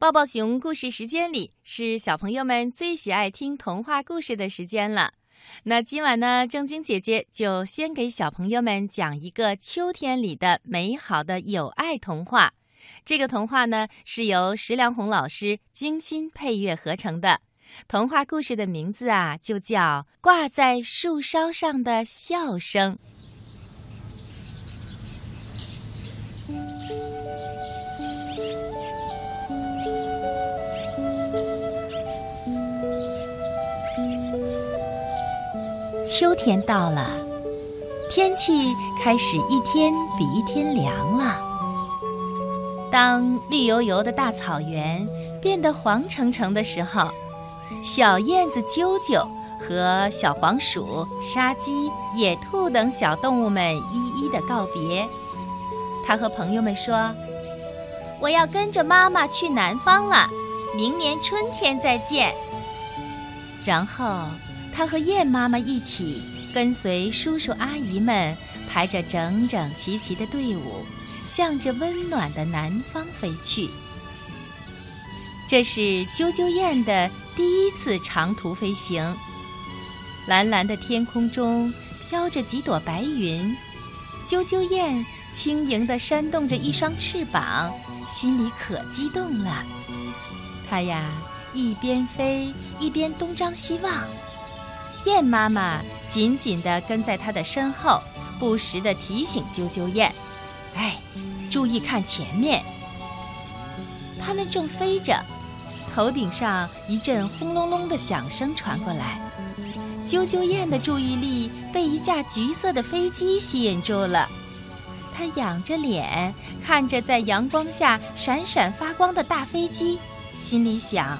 抱抱熊故事时间里是小朋友们最喜爱听童话故事的时间了。那今晚呢，正晶姐姐就先给小朋友们讲一个秋天里的美好的有爱童话。这个童话呢，是由石良红老师精心配乐合成的。童话故事的名字啊，就叫《挂在树梢上的笑声》。秋天到了，天气开始一天比一天凉了。当绿油油的大草原变得黄澄澄的时候，小燕子啾啾和小黄鼠、沙鸡、野兔等小动物们一一的告别。他和朋友们说：“我要跟着妈妈去南方了，明年春天再见。”然后。他和燕妈妈一起跟随叔叔阿姨们排着整整齐齐的队伍，向着温暖的南方飞去。这是啾啾雁的第一次长途飞行。蓝蓝的天空中飘着几朵白云，啾啾雁轻盈地扇动着一双翅膀，心里可激动了。它呀，一边飞一边东张西望。燕妈妈紧紧地跟在它的身后，不时地提醒啾啾雁：“哎，注意看前面。”它们正飞着，头顶上一阵轰隆隆的响声传过来。啾啾雁的注意力被一架橘色的飞机吸引住了，它仰着脸看着在阳光下闪闪发光的大飞机，心里想：“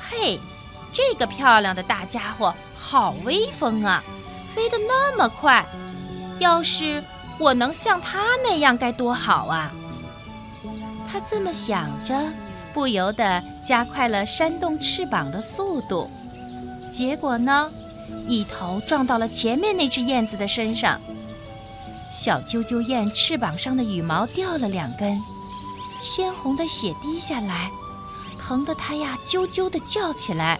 嘿，这个漂亮的大家伙！”好威风啊，飞得那么快！要是我能像它那样，该多好啊！他这么想着，不由得加快了扇动翅膀的速度。结果呢，一头撞到了前面那只燕子的身上。小啾啾燕翅膀上的羽毛掉了两根，鲜红的血滴下来，疼得它呀啾啾地叫起来。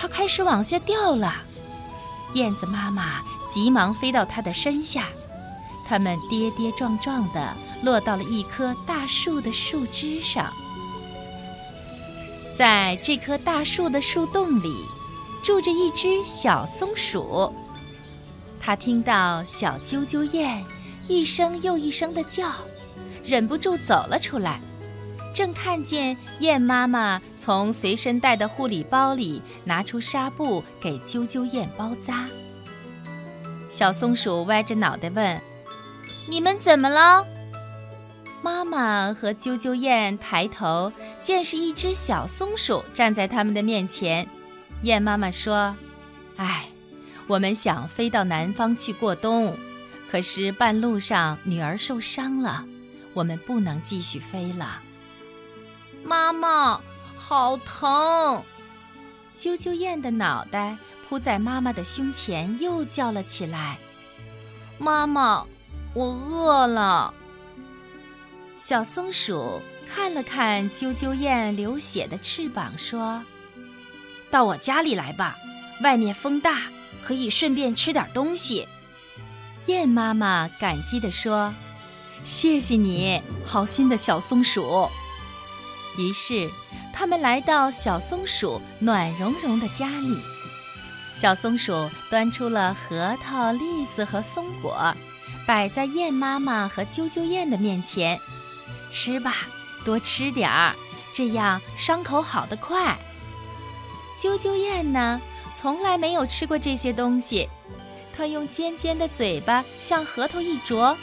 它开始往下掉了，燕子妈妈急忙飞到它的身下，它们跌跌撞撞地落到了一棵大树的树枝上。在这棵大树的树洞里，住着一只小松鼠。它听到小啾啾雁一声又一声的叫，忍不住走了出来。正看见燕妈妈从随身带的护理包里拿出纱布给啾啾雁包扎，小松鼠歪着脑袋问：“你们怎么了？”妈妈和啾啾雁抬头，见是一只小松鼠站在他们的面前。燕妈妈说：“哎，我们想飞到南方去过冬，可是半路上女儿受伤了，我们不能继续飞了。”妈妈，好疼！啾啾雁的脑袋扑在妈妈的胸前，又叫了起来：“妈妈，我饿了。”小松鼠看了看啾啾雁流血的翅膀，说：“到我家里来吧，外面风大，可以顺便吃点东西。”燕妈妈感激地说：“谢谢你，好心的小松鼠。”于是，他们来到小松鼠暖融融的家里。小松鼠端出了核桃、栗子和松果，摆在燕妈妈和啾啾雁的面前。吃吧，多吃点儿，这样伤口好得快。啾啾雁呢，从来没有吃过这些东西，它用尖尖的嘴巴向核桃一啄，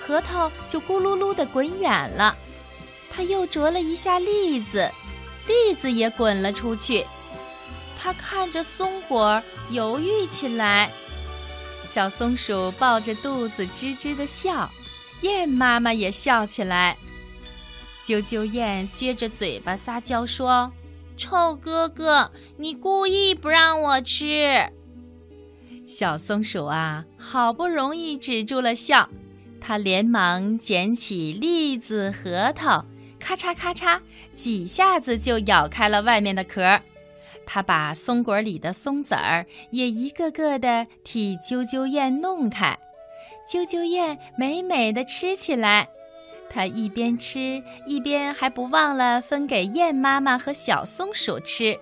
核桃就咕噜噜地滚远了。他又啄了一下栗子，栗子也滚了出去。他看着松果，犹豫起来。小松鼠抱着肚子吱吱的笑，燕妈妈也笑起来。啾啾雁撅着嘴巴撒娇说：“臭哥哥，你故意不让我吃。”小松鼠啊，好不容易止住了笑，它连忙捡起栗子、核桃。咔嚓咔嚓，几下子就咬开了外面的壳。他把松果里的松子儿也一个个的替啾啾燕弄开，啾啾燕美美的吃起来。它一边吃一边还不忘了分给燕妈妈和小松鼠吃。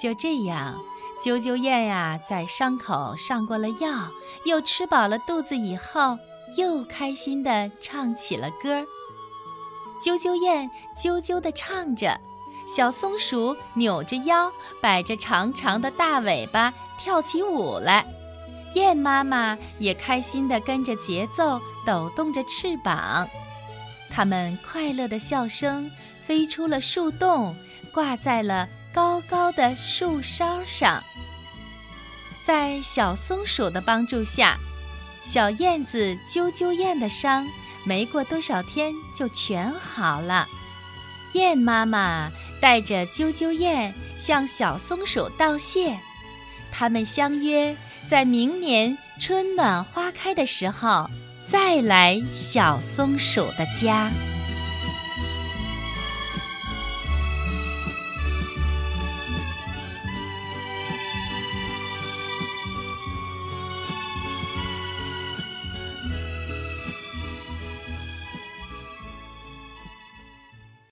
就这样，啾啾燕呀，在伤口上过了药，又吃饱了肚子以后，又开心地唱起了歌。啾啾燕啾啾地唱着。小松鼠扭着腰，摆着长长的大尾巴，跳起舞来。燕妈妈也开心地跟着节奏抖动着翅膀。它们快乐的笑声飞出了树洞，挂在了高高的树梢上。在小松鼠的帮助下，小燕子啾啾燕的伤没过多少天就全好了。燕妈妈带着啾啾燕向小松鼠道谢，他们相约在明年春暖花开的时候再来小松鼠的家。